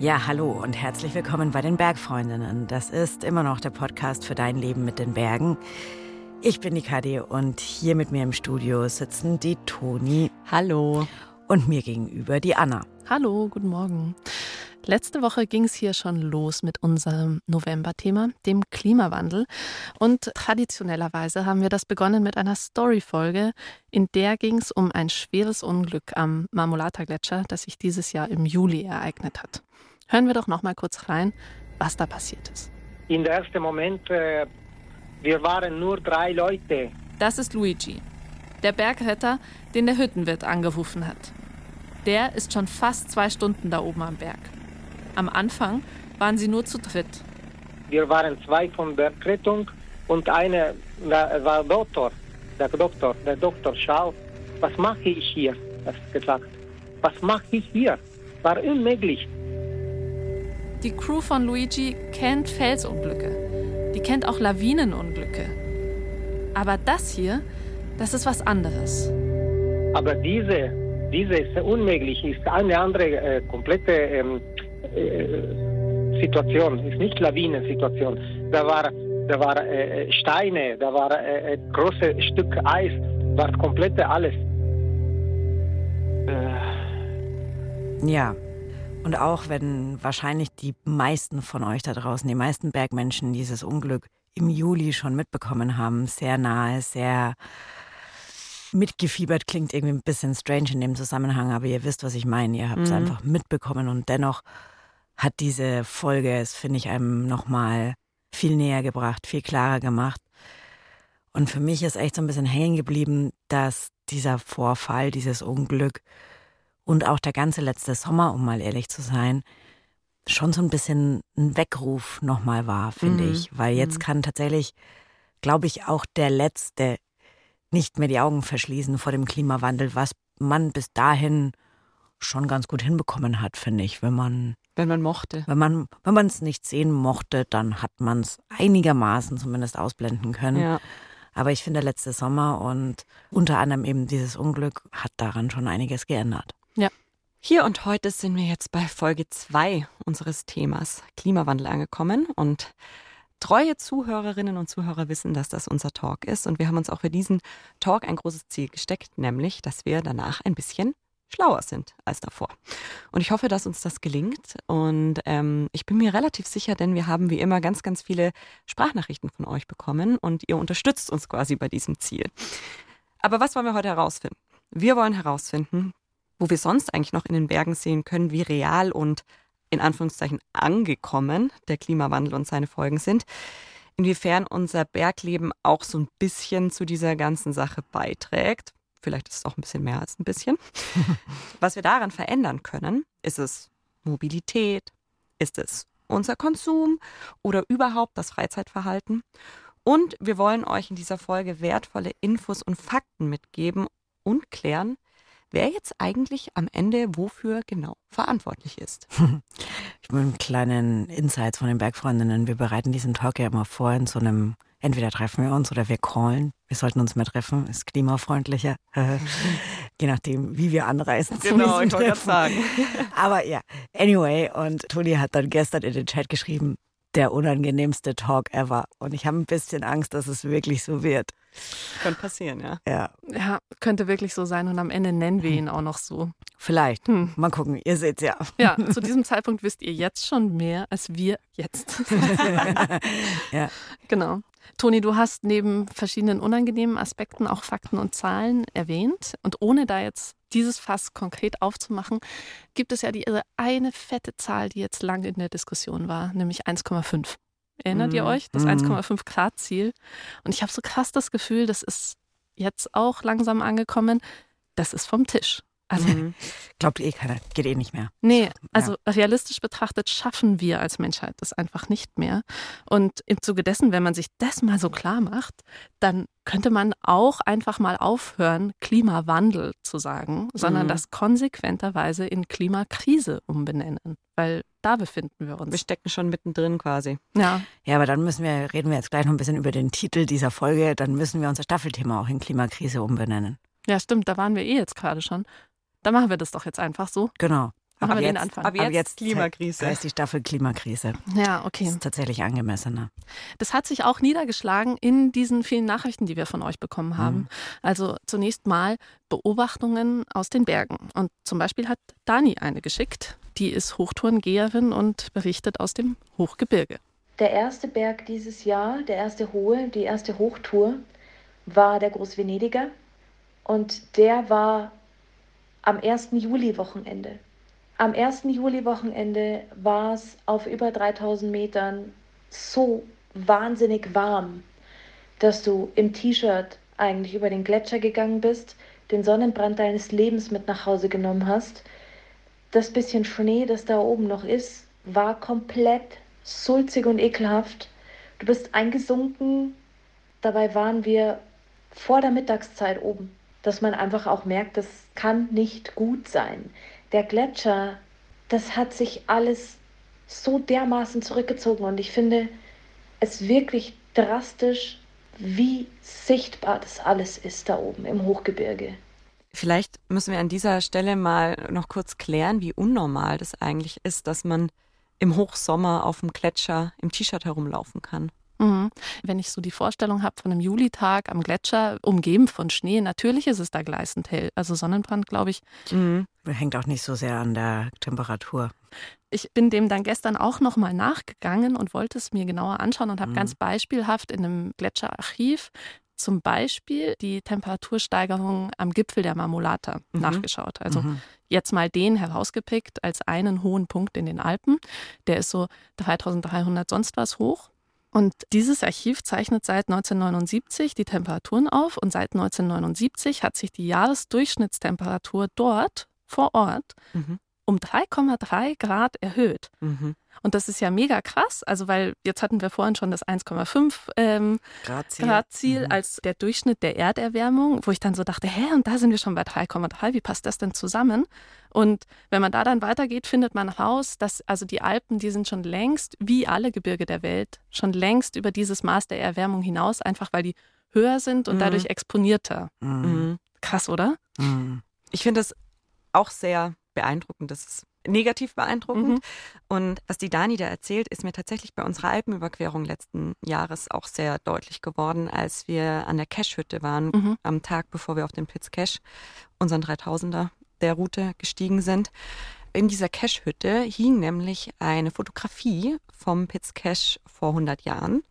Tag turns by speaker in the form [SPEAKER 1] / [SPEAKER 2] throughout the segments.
[SPEAKER 1] Ja, hallo und herzlich willkommen bei den Bergfreundinnen. Das ist immer noch der Podcast für dein Leben mit den Bergen. Ich bin die Kadi und hier mit mir im Studio sitzen die Toni.
[SPEAKER 2] Hallo.
[SPEAKER 1] Und mir gegenüber die Anna.
[SPEAKER 2] Hallo, guten Morgen. Letzte Woche ging es hier schon los mit unserem November-Thema, dem Klimawandel. Und traditionellerweise haben wir das begonnen mit einer Story-Folge, in der ging es um ein schweres Unglück am Marmolata-Gletscher, das sich dieses Jahr im Juli ereignet hat. Hören wir doch noch mal kurz rein, was da passiert ist.
[SPEAKER 3] In der ersten Moment, äh, wir waren nur drei Leute.
[SPEAKER 2] Das ist Luigi, der Bergretter, den der Hüttenwirt angerufen hat. Der ist schon fast zwei Stunden da oben am Berg. Am Anfang waren sie nur zu dritt.
[SPEAKER 3] Wir waren zwei von der Rettung und einer war Doktor. Der Doktor, der Doktor, schau, was mache ich hier? Hat gesagt. Was mache ich hier? War unmöglich.
[SPEAKER 2] Die Crew von Luigi kennt Felsunglücke. Die kennt auch Lawinenunglücke. Aber das hier, das ist was anderes.
[SPEAKER 3] Aber diese, diese ist unmöglich, ist eine andere äh, komplette ähm, äh, Situation, ist nicht Lawinensituation. Da war, da war äh, Steine, da war äh, äh große Stück Eis, war komplette alles.
[SPEAKER 1] Äh. Ja. Und auch wenn wahrscheinlich die meisten von euch da draußen, die meisten Bergmenschen dieses Unglück im Juli schon mitbekommen haben, sehr nahe, sehr mitgefiebert, klingt irgendwie ein bisschen strange in dem Zusammenhang, aber ihr wisst, was ich meine. Ihr habt es mhm. einfach mitbekommen und dennoch hat diese Folge es, finde ich, einem nochmal viel näher gebracht, viel klarer gemacht. Und für mich ist echt so ein bisschen hängen geblieben, dass dieser Vorfall, dieses Unglück und auch der ganze letzte Sommer, um mal ehrlich zu sein, schon so ein bisschen ein Weckruf nochmal war, finde mhm. ich. Weil jetzt mhm. kann tatsächlich, glaube ich, auch der Letzte nicht mehr die Augen verschließen vor dem Klimawandel, was man bis dahin schon ganz gut hinbekommen hat, finde ich, wenn man
[SPEAKER 2] wenn man mochte.
[SPEAKER 1] Wenn man wenn man es nicht sehen mochte, dann hat man es einigermaßen zumindest ausblenden können. Ja. Aber ich finde, letzte Sommer und unter anderem eben dieses Unglück hat daran schon einiges geändert.
[SPEAKER 2] Ja.
[SPEAKER 4] Hier und heute sind wir jetzt bei Folge 2 unseres Themas Klimawandel angekommen und treue Zuhörerinnen und Zuhörer wissen, dass das unser Talk ist und wir haben uns auch für diesen Talk ein großes Ziel gesteckt, nämlich, dass wir danach ein bisschen schlauer sind als davor. Und ich hoffe, dass uns das gelingt. Und ähm, ich bin mir relativ sicher, denn wir haben wie immer ganz, ganz viele Sprachnachrichten von euch bekommen und ihr unterstützt uns quasi bei diesem Ziel. Aber was wollen wir heute herausfinden? Wir wollen herausfinden, wo wir sonst eigentlich noch in den Bergen sehen können, wie real und in Anführungszeichen angekommen der Klimawandel und seine Folgen sind. Inwiefern unser Bergleben auch so ein bisschen zu dieser ganzen Sache beiträgt vielleicht ist es auch ein bisschen mehr als ein bisschen. Was wir daran verändern können, ist es Mobilität, ist es unser Konsum oder überhaupt das Freizeitverhalten. Und wir wollen euch in dieser Folge wertvolle Infos und Fakten mitgeben und klären, wer jetzt eigentlich am Ende wofür genau verantwortlich ist.
[SPEAKER 1] Ich bin einen kleinen Insights von den Bergfreundinnen. Wir bereiten diesen Talk ja immer vor in so einem entweder treffen wir uns oder wir callen. Wir sollten uns mehr treffen, ist klimafreundlicher. Je nachdem, wie wir anreisen.
[SPEAKER 4] Genau, ich wollte sagen.
[SPEAKER 1] Aber ja, anyway, und Toni hat dann gestern in den Chat geschrieben, der unangenehmste Talk ever. Und ich habe ein bisschen Angst, dass es wirklich so wird.
[SPEAKER 4] Könnte passieren, ja.
[SPEAKER 1] Ja.
[SPEAKER 2] Ja, könnte wirklich so sein. Und am Ende nennen wir ihn auch noch so.
[SPEAKER 1] Vielleicht. Hm. Mal gucken, ihr seht's ja.
[SPEAKER 2] Ja, zu diesem Zeitpunkt wisst ihr jetzt schon mehr als wir jetzt.
[SPEAKER 1] ja.
[SPEAKER 2] Genau. Toni, du hast neben verschiedenen unangenehmen Aspekten auch Fakten und Zahlen erwähnt. Und ohne da jetzt dieses Fass konkret aufzumachen, gibt es ja die eine fette Zahl, die jetzt lange in der Diskussion war, nämlich 1,5. Erinnert mhm. ihr euch? Das 1,5 mhm. Grad Ziel. Und ich habe so krass das Gefühl, das ist jetzt auch langsam angekommen. Das ist vom Tisch.
[SPEAKER 1] Also mhm. glaubt eh keiner, geht eh nicht mehr.
[SPEAKER 2] Nee, also ja. realistisch betrachtet schaffen wir als Menschheit das einfach nicht mehr. Und im Zuge dessen, wenn man sich das mal so klar macht, dann könnte man auch einfach mal aufhören, Klimawandel zu sagen, sondern mhm. das konsequenterweise in Klimakrise umbenennen. Weil da befinden wir uns.
[SPEAKER 4] Wir stecken schon mittendrin quasi.
[SPEAKER 2] Ja.
[SPEAKER 1] Ja, aber dann müssen wir, reden wir jetzt gleich noch ein bisschen über den Titel dieser Folge, dann müssen wir unser Staffelthema auch in Klimakrise umbenennen.
[SPEAKER 2] Ja, stimmt, da waren wir eh jetzt gerade schon. Dann machen wir das doch jetzt einfach so.
[SPEAKER 1] Genau.
[SPEAKER 2] Machen
[SPEAKER 1] ab
[SPEAKER 2] wir den
[SPEAKER 1] jetzt,
[SPEAKER 2] Anfang.
[SPEAKER 4] ab jetzt,
[SPEAKER 1] ab jetzt
[SPEAKER 4] Klimakrise.
[SPEAKER 1] heißt die Staffel Klimakrise.
[SPEAKER 2] Ja,
[SPEAKER 1] Das
[SPEAKER 2] okay.
[SPEAKER 1] ist tatsächlich angemessener.
[SPEAKER 2] Das hat sich auch niedergeschlagen in diesen vielen Nachrichten, die wir von euch bekommen haben.
[SPEAKER 1] Mhm.
[SPEAKER 2] Also zunächst mal Beobachtungen aus den Bergen. Und zum Beispiel hat Dani eine geschickt. Die ist Hochtourengeherin und berichtet aus dem Hochgebirge.
[SPEAKER 5] Der erste Berg dieses Jahr, der erste hohe, die erste Hochtour, war der Großvenediger. Und der war am 1. Juli-Wochenende. Am 1. Juli-Wochenende war es auf über 3000 Metern so wahnsinnig warm, dass du im T-Shirt eigentlich über den Gletscher gegangen bist, den Sonnenbrand deines Lebens mit nach Hause genommen hast. Das bisschen Schnee, das da oben noch ist, war komplett sulzig und ekelhaft. Du bist eingesunken. Dabei waren wir vor der Mittagszeit oben, dass man einfach auch merkt, das kann nicht gut sein. Der Gletscher, das hat sich alles so dermaßen zurückgezogen und ich finde es wirklich drastisch, wie sichtbar das alles ist da oben im Hochgebirge.
[SPEAKER 4] Vielleicht müssen wir an dieser Stelle mal noch kurz klären, wie unnormal das eigentlich ist, dass man im Hochsommer auf dem Gletscher im T-Shirt herumlaufen kann.
[SPEAKER 2] Mhm. Wenn ich so die Vorstellung habe von einem Julitag am Gletscher, umgeben von Schnee, natürlich ist es da gleißend hell. Also Sonnenbrand, glaube ich.
[SPEAKER 4] Mhm.
[SPEAKER 1] Hängt auch nicht so sehr an der Temperatur.
[SPEAKER 2] Ich bin dem dann gestern auch nochmal nachgegangen und wollte es mir genauer anschauen und habe
[SPEAKER 1] Mhm.
[SPEAKER 2] ganz beispielhaft in einem Gletscherarchiv zum Beispiel die Temperatursteigerung am Gipfel der Marmolata
[SPEAKER 4] Mhm.
[SPEAKER 2] nachgeschaut. Also
[SPEAKER 1] Mhm.
[SPEAKER 2] jetzt mal den herausgepickt als einen hohen Punkt in den Alpen. Der ist so 3300 sonst was hoch. Und dieses Archiv zeichnet seit 1979 die Temperaturen auf und seit 1979 hat sich die Jahresdurchschnittstemperatur dort vor Ort
[SPEAKER 4] Mhm.
[SPEAKER 2] Um 3,3 Grad erhöht.
[SPEAKER 4] Mhm.
[SPEAKER 2] Und das ist ja mega krass, also weil jetzt hatten wir vorhin schon das 1,5 ähm,
[SPEAKER 1] Grad Ziel.
[SPEAKER 2] Grad Ziel
[SPEAKER 1] Mhm.
[SPEAKER 2] als der Durchschnitt der Erderwärmung, wo ich dann so dachte, hä, und da sind wir schon bei 3,3, wie passt das denn zusammen? Und wenn man da dann weitergeht, findet man raus, dass also die Alpen, die sind schon längst, wie alle Gebirge der Welt, schon längst über dieses Maß der Erwärmung hinaus, einfach weil die höher sind und
[SPEAKER 4] Mhm.
[SPEAKER 2] dadurch exponierter.
[SPEAKER 1] Mhm.
[SPEAKER 2] Krass, oder?
[SPEAKER 1] Mhm.
[SPEAKER 4] Ich finde es auch sehr beeindruckend. Das ist negativ beeindruckend.
[SPEAKER 2] Mhm.
[SPEAKER 4] Und was die Dani da erzählt, ist mir tatsächlich bei unserer Alpenüberquerung letzten Jahres auch sehr deutlich geworden, als wir an der Cache-Hütte waren,
[SPEAKER 2] Mhm.
[SPEAKER 4] am Tag, bevor wir auf den Pitz Cache, unseren 3000er der Route gestiegen sind. In dieser Cache-Hütte hing nämlich eine Fotografie vom Pitz Cache vor 100 Jahren.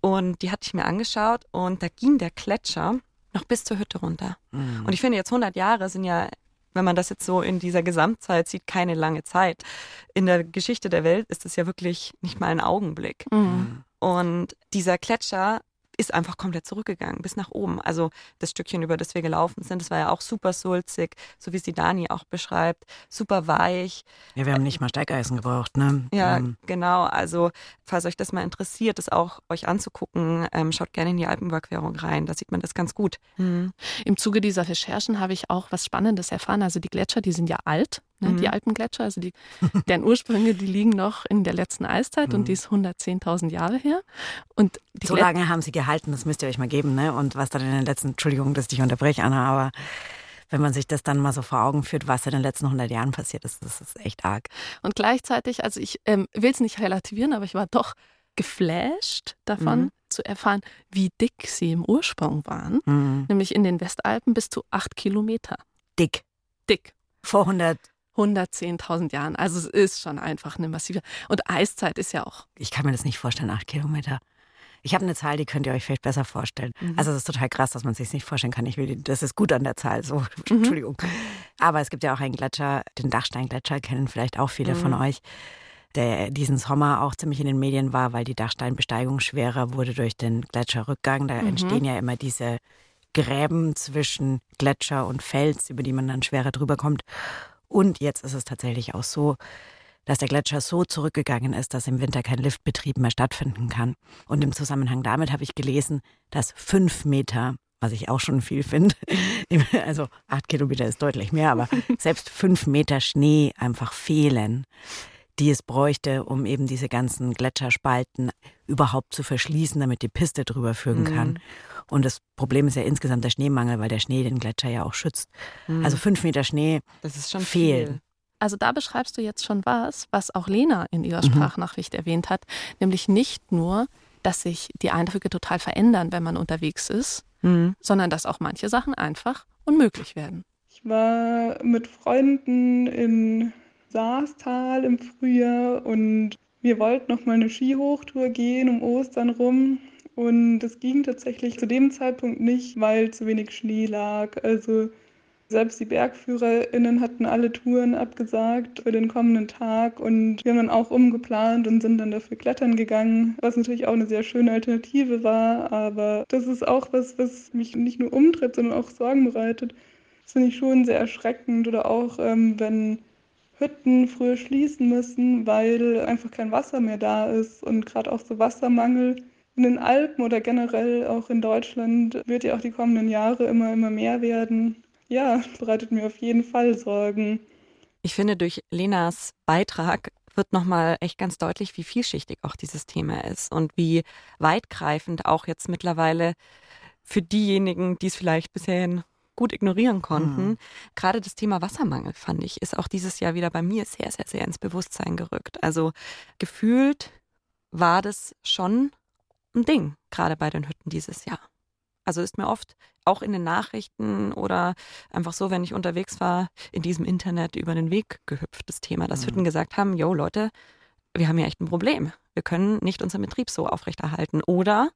[SPEAKER 4] Und die hatte ich mir angeschaut und da ging der Gletscher noch bis zur Hütte runter.
[SPEAKER 1] Mhm.
[SPEAKER 4] Und ich finde, jetzt 100 Jahre sind ja, wenn man das jetzt so in dieser Gesamtzeit sieht, keine lange Zeit. In der Geschichte der Welt ist es ja wirklich nicht mal ein Augenblick.
[SPEAKER 2] Mhm.
[SPEAKER 4] Und dieser Gletscher ist einfach komplett zurückgegangen, bis nach oben. Also das Stückchen, über das wir gelaufen sind, das war ja auch super sulzig, so wie es die Dani auch beschreibt, super weich.
[SPEAKER 1] Ja, wir haben nicht mal Steigeisen gebraucht, ne?
[SPEAKER 4] Ja,
[SPEAKER 1] Ähm,
[SPEAKER 4] genau. Also falls euch das mal interessiert, das auch euch anzugucken, ähm, schaut gerne in die Alpenüberquerung rein. Da sieht man das ganz gut. Mhm.
[SPEAKER 2] Im Zuge dieser Recherchen habe ich auch was Spannendes erfahren. Also die Gletscher, die sind ja alt, ne?
[SPEAKER 4] Mhm.
[SPEAKER 2] die Alpengletscher. Also die, deren Ursprünge, die liegen noch in der letzten Eiszeit
[SPEAKER 1] Mhm.
[SPEAKER 2] und die ist 110.000 Jahre her. Und die
[SPEAKER 1] so
[SPEAKER 2] Glet-
[SPEAKER 1] lange haben sie gehalten, das müsst ihr euch mal geben, ne? Und was dann in den letzten, Entschuldigung, dass ich dich unterbreche, Anna, aber wenn man sich das dann mal so vor Augen führt, was in den letzten 100 Jahren passiert ist, das ist echt arg.
[SPEAKER 2] Und gleichzeitig, also ich ähm, will es nicht relativieren, aber ich war doch geflasht davon
[SPEAKER 4] Mhm.
[SPEAKER 2] zu erfahren, wie dick sie im Ursprung waren.
[SPEAKER 1] Mhm.
[SPEAKER 2] Nämlich in den Westalpen bis zu acht Kilometer.
[SPEAKER 1] Dick.
[SPEAKER 2] Dick.
[SPEAKER 1] Vor 100,
[SPEAKER 2] 110.000 Jahren. Also es ist schon einfach eine massive. Und Eiszeit ist ja auch.
[SPEAKER 1] ich kann mir das nicht vorstellen, acht Kilometer. Ich habe eine Zahl, die könnt ihr euch vielleicht besser vorstellen.
[SPEAKER 2] Mhm.
[SPEAKER 1] Also es ist total krass, dass man es sich nicht vorstellen kann. Ich will, das ist gut an der Zahl, so,
[SPEAKER 2] Mhm.
[SPEAKER 1] Entschuldigung. Aber es gibt ja auch einen Gletscher, den Dachsteingletscher, kennen vielleicht auch viele von
[SPEAKER 4] Mhm.
[SPEAKER 1] euch, der diesen Sommer auch ziemlich in den Medien war, weil die Dachsteinbesteigung schwerer wurde durch den Gletscherrückgang. Da
[SPEAKER 2] Mhm.
[SPEAKER 1] entstehen ja immer diese Gräben zwischen Gletscher und Fels, über die man dann schwerer drüber kommt. Und jetzt ist es tatsächlich auch so, dass der Gletscher so zurückgegangen ist, dass im Winter kein Liftbetrieb mehr stattfinden kann. Und im Zusammenhang damit habe ich gelesen, dass fünf Meter, was ich auch schon viel finde, also acht Kilometer ist deutlich mehr, aber selbst fünf Meter Schnee einfach fehlen, die es bräuchte, um eben diese ganzen Gletscherspalten überhaupt zu verschließen, damit die Piste drüber führen
[SPEAKER 4] Mhm.
[SPEAKER 1] Und das Problem ist ja insgesamt der Schneemangel, weil der Schnee den Gletscher ja auch schützt.
[SPEAKER 4] Mhm.
[SPEAKER 1] Also fünf Meter Schnee
[SPEAKER 4] das ist schon
[SPEAKER 1] fehlen.
[SPEAKER 4] viel.
[SPEAKER 2] Also da beschreibst du jetzt schon was, was auch Lena in ihrer mhm. Sprachnachricht erwähnt hat, nämlich nicht nur, dass sich die Eindrücke total verändern, wenn man unterwegs ist, mhm. sondern dass auch manche Sachen einfach unmöglich werden.
[SPEAKER 6] Ich war mit Freunden in Saastal im Frühjahr und wir wollten noch mal eine Skihochtour gehen um Ostern rum und es ging tatsächlich zu dem Zeitpunkt nicht, weil zu wenig Schnee lag. Also selbst die BergführerInnen hatten alle Touren abgesagt für den kommenden Tag und wir haben dann auch umgeplant und sind dann dafür klettern gegangen, was natürlich auch eine sehr schöne Alternative war. Aber das ist auch was, was mich nicht nur umtritt, sondern auch Sorgen bereitet. Das finde ich schon sehr erschreckend. Oder auch, ähm, wenn Hütten früher schließen müssen, weil einfach kein Wasser mehr da ist und gerade auch so Wassermangel in den Alpen oder generell auch in Deutschland wird ja auch die kommenden Jahre immer, immer mehr werden ja, bereitet mir auf jeden Fall Sorgen.
[SPEAKER 4] Ich finde, durch Lenas Beitrag wird nochmal echt ganz deutlich, wie vielschichtig auch dieses Thema ist und wie weitgreifend auch jetzt mittlerweile für diejenigen, die es vielleicht bisher gut ignorieren konnten. Mhm. Gerade das Thema Wassermangel, fand ich, ist auch dieses Jahr wieder bei mir sehr, sehr, sehr ins Bewusstsein gerückt. Also gefühlt war das schon ein Ding, gerade bei den Hütten dieses Jahr. Also ist mir oft auch in den Nachrichten oder einfach so, wenn ich unterwegs war, in diesem Internet über den Weg gehüpft, das Thema, dass mhm. Hütten gesagt haben, yo Leute, wir haben hier echt ein Problem. Wir können nicht unseren Betrieb so aufrechterhalten oder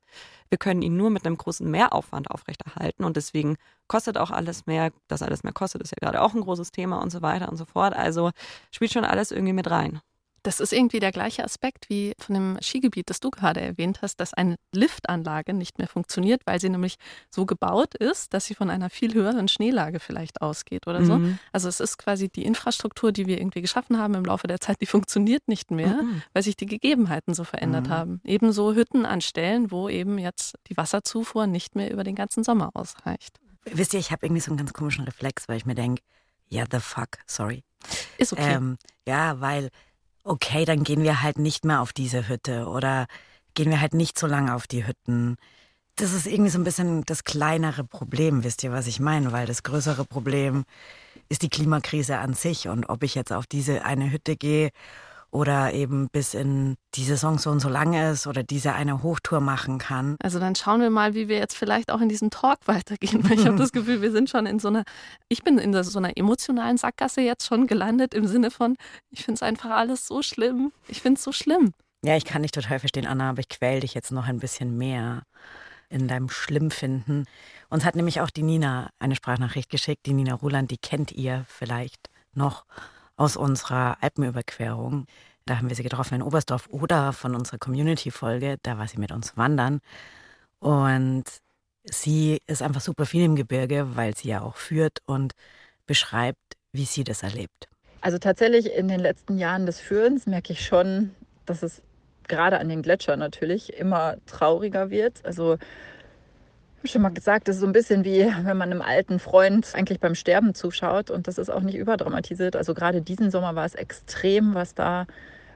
[SPEAKER 4] wir können ihn nur mit einem großen Mehraufwand aufrechterhalten und deswegen kostet auch alles mehr. Dass alles mehr kostet, ist ja gerade auch ein großes Thema und so weiter und so fort. Also spielt schon alles irgendwie mit rein.
[SPEAKER 2] Das ist irgendwie der gleiche Aspekt wie von dem Skigebiet, das du gerade erwähnt hast, dass eine Liftanlage nicht mehr funktioniert, weil sie nämlich so gebaut ist, dass sie von einer viel höheren Schneelage vielleicht ausgeht oder so. Mhm. Also es ist quasi die Infrastruktur, die wir irgendwie geschaffen haben im Laufe der Zeit, die funktioniert nicht mehr, mhm. weil sich die Gegebenheiten so verändert mhm. haben. Ebenso Hütten an Stellen, wo eben jetzt die Wasserzufuhr nicht mehr über den ganzen Sommer ausreicht.
[SPEAKER 1] Wisst ihr, ich habe irgendwie so einen ganz komischen Reflex, weil ich mir denke, ja, the fuck, sorry.
[SPEAKER 2] Ist okay. Ähm,
[SPEAKER 1] ja, weil okay, dann gehen wir halt nicht mehr auf diese Hütte oder gehen wir halt nicht so lange auf die Hütten. Das ist irgendwie so ein bisschen das kleinere Problem, wisst ihr, was ich meine? Weil das größere Problem ist die Klimakrise an sich und ob ich jetzt auf diese eine Hütte gehe oder eben bis in die Saison so und so lang ist oder diese eine Hochtour machen kann.
[SPEAKER 2] Also dann schauen wir mal, wie wir jetzt vielleicht auch in diesem Talk weitergehen, weil ich habe das Gefühl, wir sind schon in so einer, ich bin in so einer emotionalen Sackgasse jetzt schon gelandet im Sinne von, ich finde es einfach alles so schlimm. Ich finde es so schlimm.
[SPEAKER 1] Ja, ich kann dich total verstehen, Anna, aber ich quäl dich jetzt noch ein bisschen mehr in deinem Schlimmfinden. Uns hat nämlich auch die Nina eine Sprachnachricht geschickt. Die Nina Ruland, die kennt ihr vielleicht noch aus unserer Alpenüberquerung. Da haben wir sie getroffen in Oberstdorf oder von unserer Community-Folge, da war sie mit uns wandern. Und sie ist einfach super viel im Gebirge, weil sie ja auch führt und beschreibt, wie sie das erlebt.
[SPEAKER 7] Also tatsächlich in den letzten Jahren des Führens merke ich schon, dass es gerade an den Gletschern natürlich immer trauriger wird. Also schon mal gesagt, das ist so ein bisschen wie, wenn man einem alten Freund eigentlich beim Sterben zuschaut und das ist auch nicht überdramatisiert. Also gerade diesen Sommer war es extrem, was da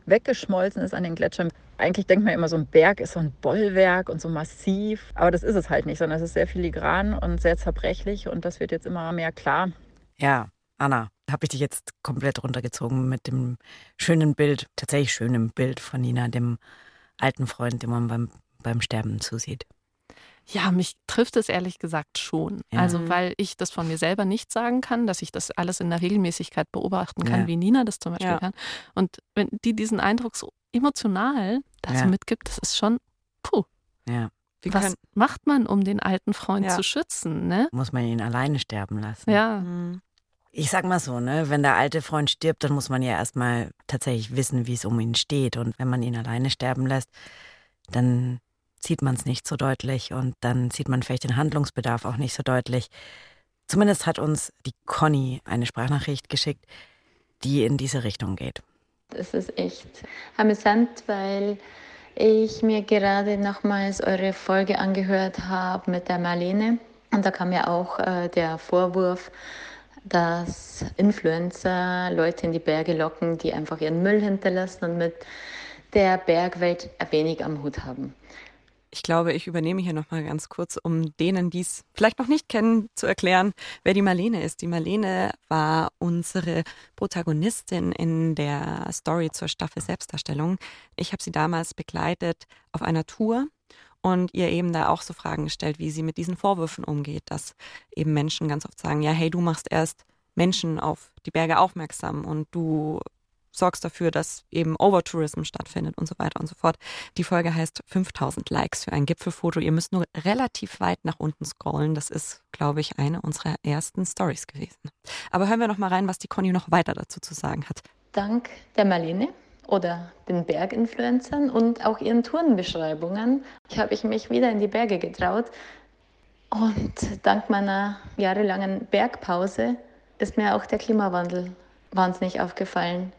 [SPEAKER 7] weggeschmolzen ist an den Gletschern. Eigentlich denkt man immer, so ein Berg ist so ein Bollwerk und so massiv, aber das ist es halt nicht, sondern es ist sehr filigran und sehr zerbrechlich und das wird jetzt immer mehr klar.
[SPEAKER 1] Ja, Anna, habe ich dich jetzt komplett runtergezogen mit dem schönen Bild, tatsächlich schönen Bild von Nina, dem alten Freund, dem man beim, beim Sterben zusieht.
[SPEAKER 2] Ja, mich trifft es ehrlich gesagt schon. Ja. Also, weil ich das von mir selber nicht sagen kann, dass ich das alles in der Regelmäßigkeit beobachten kann, ja. wie Nina das zum Beispiel ja. kann. Und wenn die diesen Eindruck so emotional dazu mitgibt, das ist schon, puh.
[SPEAKER 1] Ja.
[SPEAKER 2] Wie Was macht man, um den alten Freund zu schützen? Ne?
[SPEAKER 1] Muss man ihn alleine sterben lassen?
[SPEAKER 2] Ja. Mhm.
[SPEAKER 1] Ich sag mal so, ne, wenn der alte Freund stirbt, dann muss man ja erstmal tatsächlich wissen, wie es um ihn steht. Und wenn man ihn alleine sterben lässt, dann sieht man es nicht so deutlich und dann sieht man vielleicht den Handlungsbedarf auch nicht so deutlich. Zumindest hat uns die Conny eine Sprachnachricht geschickt, die in diese Richtung geht.
[SPEAKER 8] Das ist echt amüsant, weil ich mir gerade nochmals eure Folge angehört habe mit der Marlene. Und da kam ja auch äh, der Vorwurf, dass Influencer Leute in die Berge locken, die einfach ihren Müll hinterlassen und mit der Bergwelt wenig am Hut haben.
[SPEAKER 4] Ich glaube, ich übernehme hier nochmal ganz kurz, um denen, die es vielleicht noch nicht kennen, zu erklären, wer die Marlene ist. Die Marlene war unsere Protagonistin in der Story zur Staffel Selbstdarstellung. Ich habe sie damals begleitet auf einer Tour und ihr eben da auch so Fragen gestellt, wie sie mit diesen Vorwürfen umgeht, dass eben Menschen ganz oft sagen, ja, hey, du machst erst Menschen auf die Berge aufmerksam und du sorgst dafür, dass eben Overtourism stattfindet und so weiter und so fort. Die Folge heißt 5000 Likes für ein Gipfelfoto. Ihr müsst nur relativ weit nach unten scrollen. Das ist, glaube ich, eine unserer ersten Stories gewesen. Aber hören wir noch mal rein, was die Conny noch weiter dazu zu sagen hat.
[SPEAKER 8] Dank der Marlene oder den Berginfluencern und auch ihren Tourenbeschreibungen habe ich mich wieder in die Berge getraut. Und dank meiner jahrelangen Bergpause ist mir auch der Klimawandel wahnsinnig aufgefallen.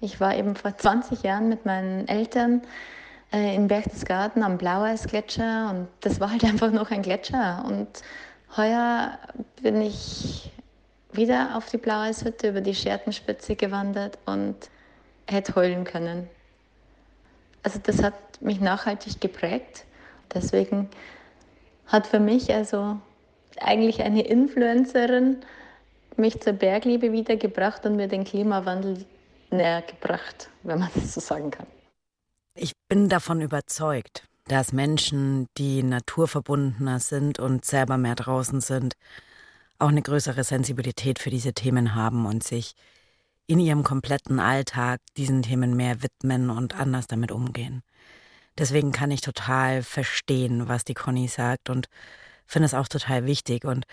[SPEAKER 8] Ich war eben vor 20 Jahren mit meinen Eltern äh, in Berchtesgaden am Blaueisgletscher und das war halt einfach noch ein Gletscher. Und heuer bin ich wieder auf die Blaueishütte über die Schertenspitze gewandert und hätte heulen können. Also das hat mich nachhaltig geprägt. Deswegen hat für mich also eigentlich eine Influencerin mich zur Bergliebe wiedergebracht und mir den Klimawandel näher gebracht, wenn man das so sagen kann.
[SPEAKER 1] Ich bin davon überzeugt, dass Menschen, die naturverbundener sind und selber mehr draußen sind, auch eine größere Sensibilität für diese Themen haben und sich in ihrem kompletten Alltag diesen Themen mehr widmen und anders damit umgehen. Deswegen kann ich total verstehen, was die Conny sagt und finde es auch total wichtig. Und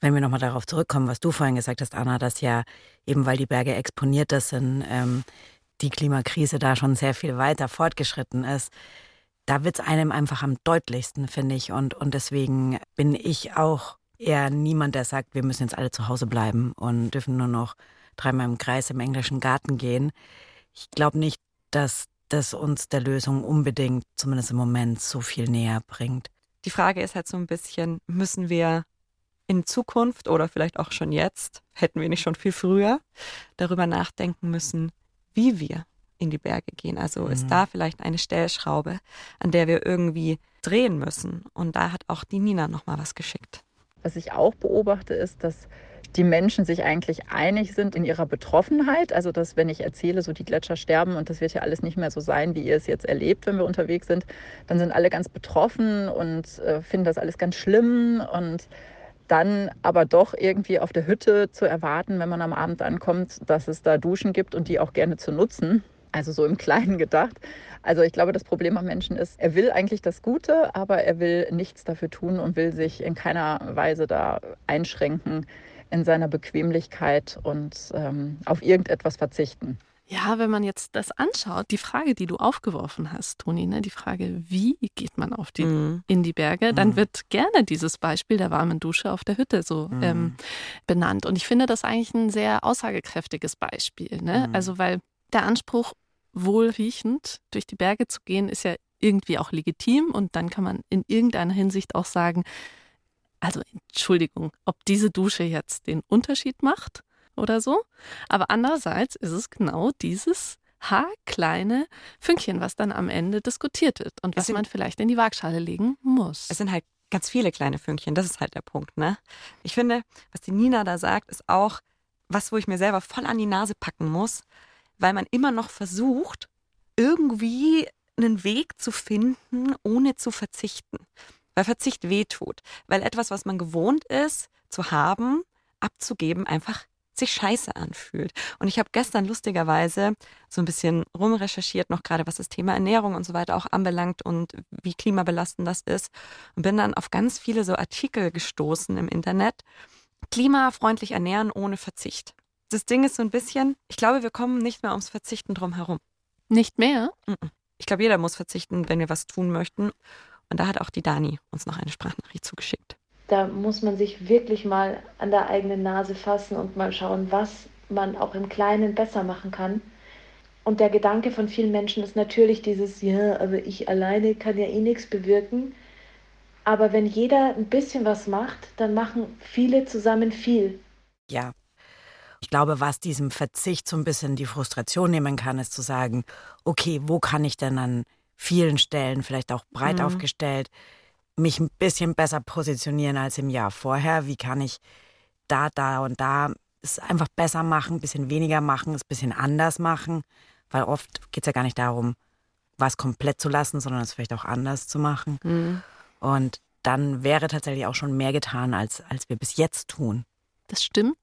[SPEAKER 1] wenn wir nochmal darauf zurückkommen, was du vorhin gesagt hast, Anna, dass ja eben weil die Berge exponierter sind, ähm, die Klimakrise da schon sehr viel weiter fortgeschritten ist, da wird es einem einfach am deutlichsten, finde ich. Und, und deswegen bin ich auch eher niemand, der sagt, wir müssen jetzt alle zu Hause bleiben und dürfen nur noch dreimal im Kreis im englischen Garten gehen. Ich glaube nicht, dass das uns der Lösung unbedingt, zumindest im Moment, so viel näher bringt.
[SPEAKER 4] Die Frage ist halt so ein bisschen, müssen wir in Zukunft oder vielleicht auch schon jetzt, hätten wir nicht schon viel früher, darüber nachdenken müssen, wie wir in die Berge gehen. Also mhm. ist da vielleicht eine Stellschraube, an der wir irgendwie drehen müssen. Und da hat auch die Nina nochmal was geschickt.
[SPEAKER 7] Was ich auch beobachte, ist, dass die Menschen sich eigentlich einig sind in ihrer Betroffenheit. Also, dass, wenn ich erzähle, so die Gletscher sterben und das wird ja alles nicht mehr so sein, wie ihr es jetzt erlebt, wenn wir unterwegs sind, dann sind alle ganz betroffen und äh, finden das alles ganz schlimm und dann aber doch irgendwie auf der Hütte zu erwarten, wenn man am Abend ankommt, dass es da Duschen gibt und die auch gerne zu nutzen. Also so im Kleinen gedacht. Also ich glaube, das Problem am Menschen ist, er will eigentlich das Gute, aber er will nichts dafür tun und will sich in keiner Weise da einschränken in seiner Bequemlichkeit und ähm, auf irgendetwas verzichten.
[SPEAKER 2] Ja, wenn man jetzt das anschaut, die Frage, die du aufgeworfen hast, Toni, ne, die Frage, wie geht man auf die, mhm. in die Berge, dann mhm. wird gerne dieses Beispiel der warmen Dusche auf der Hütte so mhm. ähm, benannt. Und ich finde das eigentlich ein sehr aussagekräftiges Beispiel. Ne? Mhm. Also, weil der Anspruch, wohlriechend durch die Berge zu gehen, ist ja irgendwie auch legitim und dann kann man in irgendeiner Hinsicht auch sagen, also Entschuldigung, ob diese Dusche jetzt den Unterschied macht oder so. Aber andererseits ist es genau dieses haarkleine Fünkchen, was dann am Ende diskutiert wird und was sind, man vielleicht in die Waagschale legen muss.
[SPEAKER 4] Es sind halt ganz viele kleine Fünkchen, das ist halt der Punkt. Ne? Ich finde, was die Nina da sagt, ist auch was, wo ich mir selber voll an die Nase packen muss, weil man immer noch versucht, irgendwie einen Weg zu finden, ohne zu verzichten. Weil Verzicht wehtut. Weil etwas, was man gewohnt ist zu haben, abzugeben, einfach sich scheiße anfühlt. Und ich habe gestern lustigerweise so ein bisschen rumrecherchiert, noch gerade was das Thema Ernährung und so weiter auch anbelangt und wie klimabelastend das ist. Und bin dann auf ganz viele so Artikel gestoßen im Internet. Klimafreundlich ernähren ohne Verzicht. Das Ding ist so ein bisschen, ich glaube, wir kommen nicht mehr ums Verzichten drum herum.
[SPEAKER 2] Nicht mehr?
[SPEAKER 4] Ich glaube, jeder muss verzichten, wenn wir was tun möchten. Und da hat auch die Dani uns noch eine Sprachnachricht zugeschickt
[SPEAKER 5] da muss man sich wirklich mal an der eigenen Nase fassen und mal schauen, was man auch im Kleinen besser machen kann. Und der Gedanke von vielen Menschen ist natürlich dieses, ja, aber ich alleine kann ja eh nichts bewirken. Aber wenn jeder ein bisschen was macht, dann machen viele zusammen viel.
[SPEAKER 1] Ja. Ich glaube, was diesem Verzicht so ein bisschen die Frustration nehmen kann, ist zu sagen, okay, wo kann ich denn dann vielen Stellen, vielleicht auch breit
[SPEAKER 4] Mhm.
[SPEAKER 1] aufgestellt, mich ein bisschen besser positionieren als im Jahr vorher? Wie kann ich da, da und da es einfach besser machen, ein bisschen weniger machen, es ein bisschen anders machen? Weil oft geht es ja gar nicht darum, was komplett zu lassen, sondern es vielleicht auch anders zu machen.
[SPEAKER 4] Mhm.
[SPEAKER 1] Und dann wäre tatsächlich auch schon mehr getan, als, als wir bis jetzt tun.
[SPEAKER 2] Das stimmt.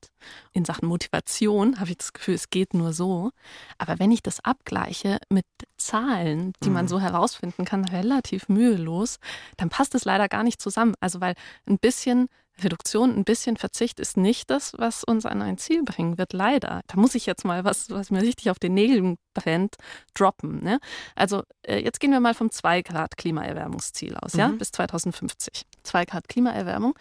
[SPEAKER 2] In Sachen Motivation habe ich das Gefühl, es geht nur so. Aber wenn ich das abgleiche mit Zahlen, die man
[SPEAKER 1] Mhm.
[SPEAKER 2] so herausfinden kann, relativ mühelos, dann passt es leider gar nicht zusammen. Also weil ein bisschen Reduktion, ein bisschen Verzicht ist nicht das, was uns an ein Ziel bringen wird, leider. Da muss ich jetzt mal was, was mir richtig auf den Nägeln brennt, droppen. Ne? Also äh, jetzt gehen wir mal vom 2 Grad Klimaerwärmungsziel aus, ja,
[SPEAKER 4] Mhm.
[SPEAKER 2] bis 2050. 2 Grad Klimaerwärmung.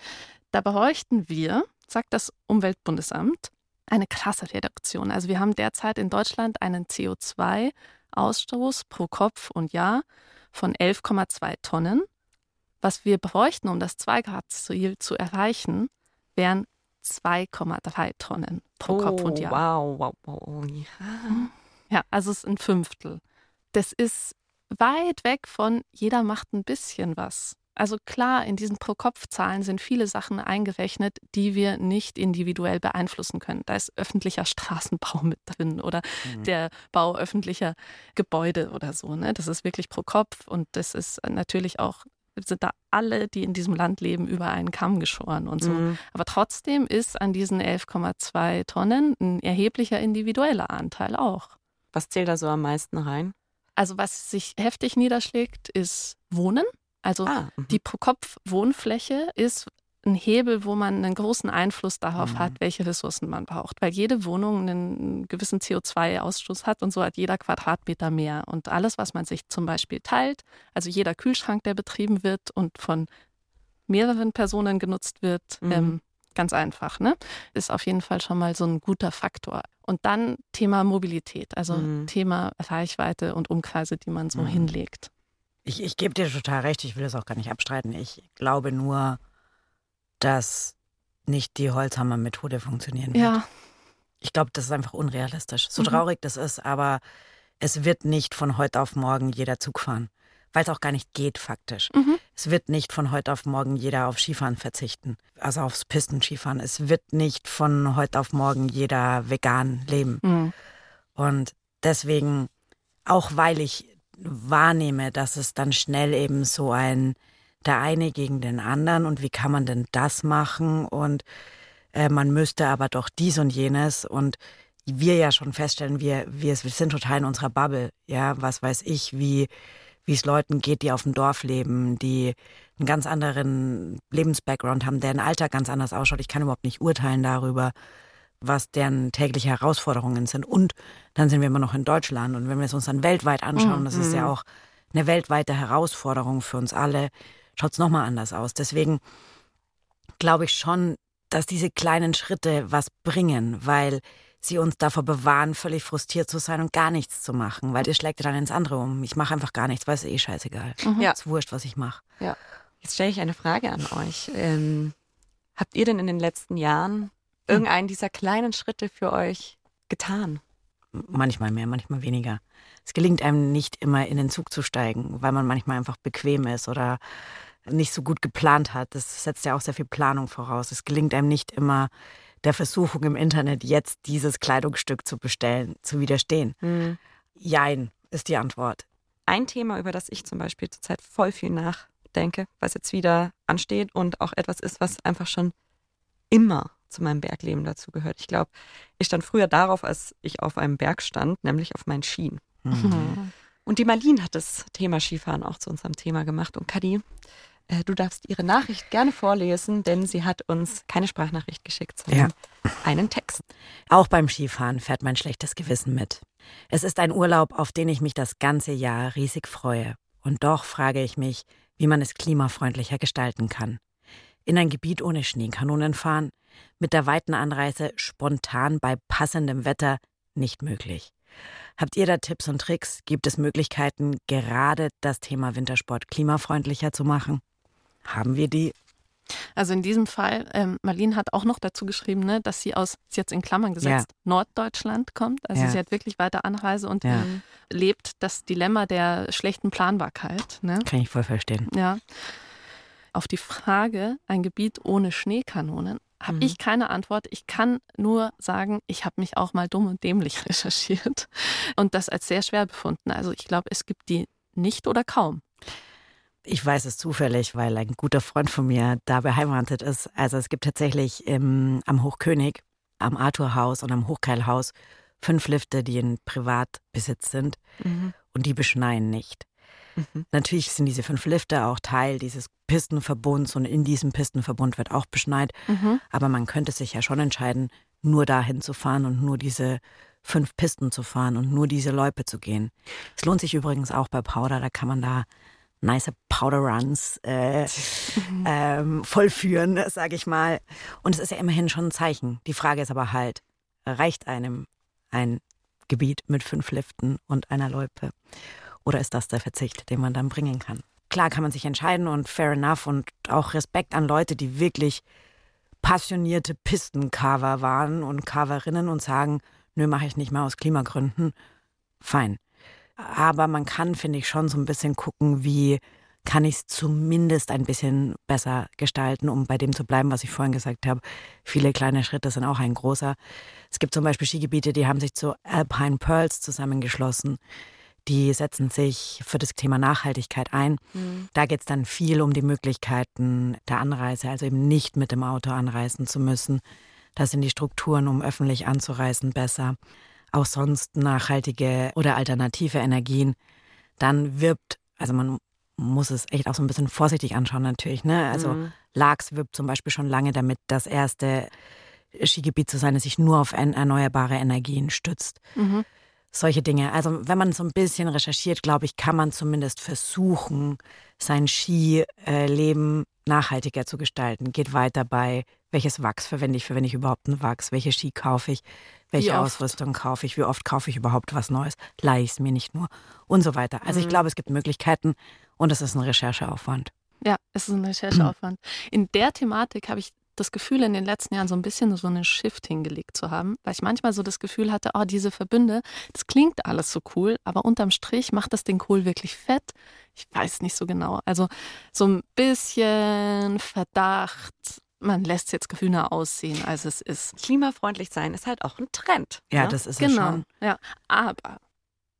[SPEAKER 2] Da bräuchten wir, sagt das Umweltbundesamt, eine krasse Reduktion. Also wir haben derzeit in Deutschland einen CO2-Ausstoß pro Kopf und Jahr von 11,2 Tonnen. Was wir bräuchten, um das 2-Grad-Ziel zu erreichen, wären 2,3 Tonnen pro Kopf und
[SPEAKER 4] Oh,
[SPEAKER 2] Jahr.
[SPEAKER 4] Wow, wow, wow. Ja.
[SPEAKER 2] Ja, also es ist ein Fünftel. Das ist weit weg von jeder macht ein bisschen was. Also klar, in diesen Pro-Kopf-Zahlen sind viele Sachen eingerechnet, die wir nicht individuell beeinflussen können. Da ist öffentlicher Straßenbau mit drin oder der Bau öffentlicher Gebäude oder so. Ne? Das ist wirklich pro Kopf und das ist natürlich auch, sind da alle, die in diesem Land leben, über einen Kamm geschoren und so.
[SPEAKER 4] Mhm.
[SPEAKER 2] Aber trotzdem ist an diesen 11,2 Tonnen ein erheblicher individueller Anteil auch.
[SPEAKER 4] Was zählt da so am meisten rein?
[SPEAKER 2] Also was sich heftig niederschlägt, ist Wohnen. Also
[SPEAKER 4] Ah, mhm.
[SPEAKER 2] die Pro-Kopf-Wohnfläche ist ein Hebel, wo man einen großen Einfluss darauf
[SPEAKER 1] Mhm.
[SPEAKER 2] hat, welche Ressourcen man braucht. Weil jede Wohnung einen gewissen CO2-Ausstoß hat und so hat jeder Quadratmeter mehr. Und alles, was man sich zum Beispiel teilt, also jeder Kühlschrank, der betrieben wird und von mehreren Personen genutzt wird,
[SPEAKER 4] Mhm.
[SPEAKER 2] ähm, ganz einfach, ne? Ist auf jeden Fall schon mal so ein guter Faktor. Und dann Thema Mobilität, also
[SPEAKER 4] Mhm.
[SPEAKER 2] Thema Reichweite und Umkreise, die man so
[SPEAKER 1] Mhm.
[SPEAKER 2] hinlegt.
[SPEAKER 1] Ich, ich gebe dir total recht, ich will das auch gar nicht abstreiten. Ich glaube nur, dass nicht die Holzhammer-Methode funktionieren wird.
[SPEAKER 2] Ja,
[SPEAKER 1] Ich glaube, das ist einfach unrealistisch. So
[SPEAKER 2] Mhm.
[SPEAKER 1] traurig das ist, aber es wird nicht von heute auf morgen jeder Zug fahren. Weil es auch gar nicht geht, faktisch.
[SPEAKER 2] Mhm.
[SPEAKER 1] Es wird nicht von heute auf morgen jeder auf Skifahren verzichten. Also aufs Pistenskifahren. Es wird nicht von heute auf morgen jeder vegan leben.
[SPEAKER 2] Mhm.
[SPEAKER 1] Und deswegen, auch weil ich wahrnehme, dass es dann schnell eben so ein der eine gegen den anderen und wie kann man denn das machen? Und äh, man müsste aber doch dies und jenes. Und wir ja schon feststellen, wir, wir, sind total in unserer Bubble, ja, was weiß ich, wie wie es Leuten geht, die auf dem Dorf leben, die einen ganz anderen Lebensbackground haben, deren Alltag ganz anders ausschaut. Ich kann überhaupt nicht urteilen darüber, was deren tägliche Herausforderungen sind. Und dann sind wir immer noch in Deutschland. Und wenn wir es uns dann weltweit anschauen, das ist ja auch eine weltweite Herausforderung für uns alle, schaut es nochmal anders aus. Deswegen glaube ich schon, dass diese kleinen Schritte was bringen, weil sie uns davor bewahren, völlig frustriert zu sein und gar nichts zu machen, weil das schlägt ja dann ins andere um. Ich mache einfach gar nichts, weil es ist eh scheißegal.
[SPEAKER 4] Ja.
[SPEAKER 1] Ist wurscht, was ich mache.
[SPEAKER 4] Jetzt stelle ich eine Frage an euch. Ähm, habt ihr denn in den letzten Jahren irgendeinen dieser kleinen Schritte für euch getan?
[SPEAKER 1] Manchmal mehr, manchmal weniger. Es gelingt einem nicht immer in den Zug zu steigen, weil man manchmal einfach bequem ist oder nicht so gut geplant hat. Das setzt ja auch sehr viel Planung voraus. Es gelingt einem nicht immer der Versuchung im Internet, jetzt dieses Kleidungsstück zu bestellen, zu widerstehen. Jein ist die Antwort.
[SPEAKER 4] Ein Thema, über das ich zum Beispiel zurzeit voll viel nachdenke, was jetzt wieder ansteht und auch etwas ist, was einfach schon immer zu meinem Bergleben dazu gehört. Ich glaube, ich stand früher darauf, als ich auf einem Berg stand, nämlich auf meinen Skien. Und die Marlene hat das Thema Skifahren auch zu unserem Thema gemacht. Und Kadi, äh, du darfst ihre Nachricht gerne vorlesen, denn sie hat uns keine Sprachnachricht geschickt, sondern einen Text.
[SPEAKER 1] Auch beim Skifahren fährt mein schlechtes Gewissen mit. Es ist ein Urlaub, auf den ich mich das ganze Jahr riesig freue. Und doch frage ich mich, wie man es klimafreundlicher gestalten kann. In ein Gebiet ohne Schneekanonen fahren, mit der weiten Anreise spontan bei passendem Wetter nicht möglich. Habt ihr da Tipps und Tricks? Gibt es Möglichkeiten, gerade das Thema Wintersport klimafreundlicher zu machen? Haben wir die?
[SPEAKER 2] Also in diesem Fall, ähm, Marlene hat auch noch dazu geschrieben, ne, dass sie aus, sie jetzt in Klammern gesetzt, ja. Norddeutschland kommt. Also ja. sie hat wirklich weiter Anreise und ja. lebt das Dilemma der schlechten Planbarkeit. Ne?
[SPEAKER 1] Kann ich voll verstehen.
[SPEAKER 2] Ja. Auf die Frage, ein Gebiet ohne Schneekanonen, habe mhm. ich keine Antwort. Ich kann nur sagen, ich habe mich auch mal dumm und dämlich recherchiert und das als sehr schwer befunden. Also ich glaube, es gibt die nicht oder kaum.
[SPEAKER 1] Ich weiß es zufällig, weil ein guter Freund von mir da beheimatet ist. Also es gibt tatsächlich im, am Hochkönig, am Arthurhaus und am Hochkeilhaus fünf Lifte, die in Privatbesitz sind mhm. und die beschneien nicht. Mhm. Natürlich sind diese fünf Lifte auch Teil dieses Pistenverbunds und in diesem Pistenverbund wird auch beschneit. Mhm. Aber man könnte sich ja schon entscheiden, nur dahin zu fahren und nur diese fünf Pisten zu fahren und nur diese Loipe zu gehen. Es lohnt sich übrigens auch bei Powder, da kann man da nice Powder Runs äh, ähm, vollführen, sage ich mal. Und es ist ja immerhin schon ein Zeichen. Die Frage ist aber halt, reicht einem ein Gebiet mit fünf Liften und einer Loipe? Oder ist das der Verzicht, den man dann bringen kann? Klar kann man sich entscheiden und fair enough und auch Respekt an Leute, die wirklich passionierte Pistencarver waren und Carverinnen und sagen, nö, mache ich nicht mehr aus Klimagründen. Fein. Aber man kann, finde ich, schon so ein bisschen gucken, wie kann ich es zumindest ein bisschen besser gestalten, um bei dem zu bleiben, was ich vorhin gesagt habe. Viele kleine Schritte sind auch ein großer. Es gibt zum Beispiel Skigebiete, die haben sich zu Alpine Pearls zusammengeschlossen. Die setzen sich für das Thema Nachhaltigkeit ein. Mhm. Da geht es dann viel um die Möglichkeiten der Anreise, also eben nicht mit dem Auto anreisen zu müssen. Da sind die Strukturen, um öffentlich anzureisen, besser auch sonst nachhaltige oder alternative Energien, dann wirbt, also man muss es echt auch so ein bisschen vorsichtig anschauen natürlich. Ne? Also mhm. Laax wirbt zum Beispiel schon lange damit, das erste Skigebiet zu sein, das sich nur auf erneuerbare Energien stützt. Mhm. Solche Dinge. Also wenn man so ein bisschen recherchiert, glaube ich, kann man zumindest versuchen, sein Skileben nachhaltiger zu gestalten. Geht weiter bei, welches Wachs verwende ich, verwende ich überhaupt ein Wachs, welche Ski kaufe ich, welche Ausrüstung kaufe ich? Wie oft kaufe ich überhaupt was Neues? Leihe ich es mir nicht nur? Und so weiter. Also mhm. ich glaube, es gibt Möglichkeiten und es ist ein Rechercheaufwand.
[SPEAKER 2] Ja, es ist ein Rechercheaufwand. In der Thematik habe ich das Gefühl, in den letzten Jahren so ein bisschen so einen Shift hingelegt zu haben, weil ich manchmal so das Gefühl hatte, oh, diese Verbünde, das klingt alles so cool, aber unterm Strich macht das den Kohl wirklich fett. Ich weiß nicht so genau. Also so ein bisschen Verdacht, man lässt es jetzt grüner aussehen, als es ist.
[SPEAKER 4] Klimafreundlich sein ist halt auch ein Trend.
[SPEAKER 1] Ja, ne? das ist genau. schon.
[SPEAKER 2] Ja, aber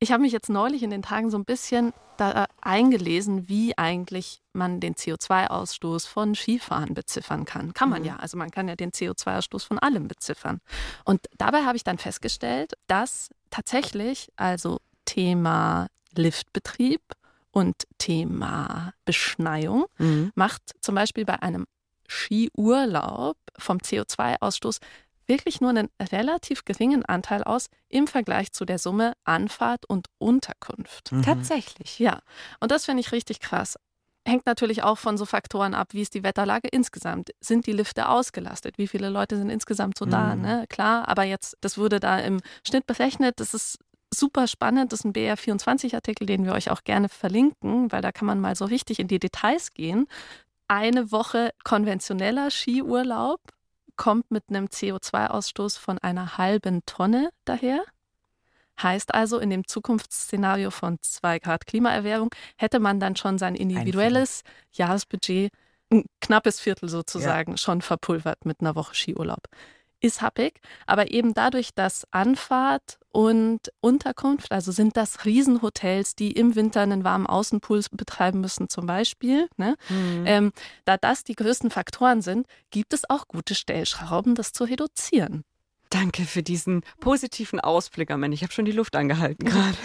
[SPEAKER 2] ich habe mich jetzt neulich in den Tagen so ein bisschen da eingelesen, wie eigentlich man den CO2-Ausstoß von Skifahren beziffern kann. Kann man mhm. ja. Also man kann ja den CO2-Ausstoß von allem beziffern. Und dabei habe ich dann festgestellt, dass tatsächlich also Thema Liftbetrieb und Thema Beschneiung mhm. macht zum Beispiel bei einem Skiurlaub vom CO2-Ausstoß wirklich nur einen relativ geringen Anteil aus im Vergleich zu der Summe Anfahrt und Unterkunft.
[SPEAKER 4] Mhm. Tatsächlich.
[SPEAKER 2] Ja, und das finde ich richtig krass. Hängt natürlich auch von so Faktoren ab, wie ist die Wetterlage insgesamt. Sind die Lifte ausgelastet? Wie viele Leute sind insgesamt so mhm. da? Ne? Klar, aber jetzt, das wurde da im Schnitt berechnet. Das ist super spannend. Das ist ein BR24-Artikel, den wir euch auch gerne verlinken, weil da kann man mal so richtig in die Details gehen eine Woche konventioneller Skiurlaub kommt mit einem CO2-Ausstoß von einer halben Tonne daher. Heißt also, in dem Zukunftsszenario von 2 Grad Klimaerwärmung hätte man dann schon sein individuelles Jahresbudget, ein knappes Viertel sozusagen, ja. schon verpulvert mit einer Woche Skiurlaub ist happig, aber eben dadurch, dass Anfahrt und Unterkunft, also sind das Riesenhotels, die im Winter einen warmen Außenpool betreiben müssen zum Beispiel, ne? Mhm. Ähm, da das die größten Faktoren sind, gibt es auch gute Stellschrauben, das zu reduzieren.
[SPEAKER 4] Danke für diesen positiven Ausblick, Amen. Ich habe schon die Luft angehalten gerade.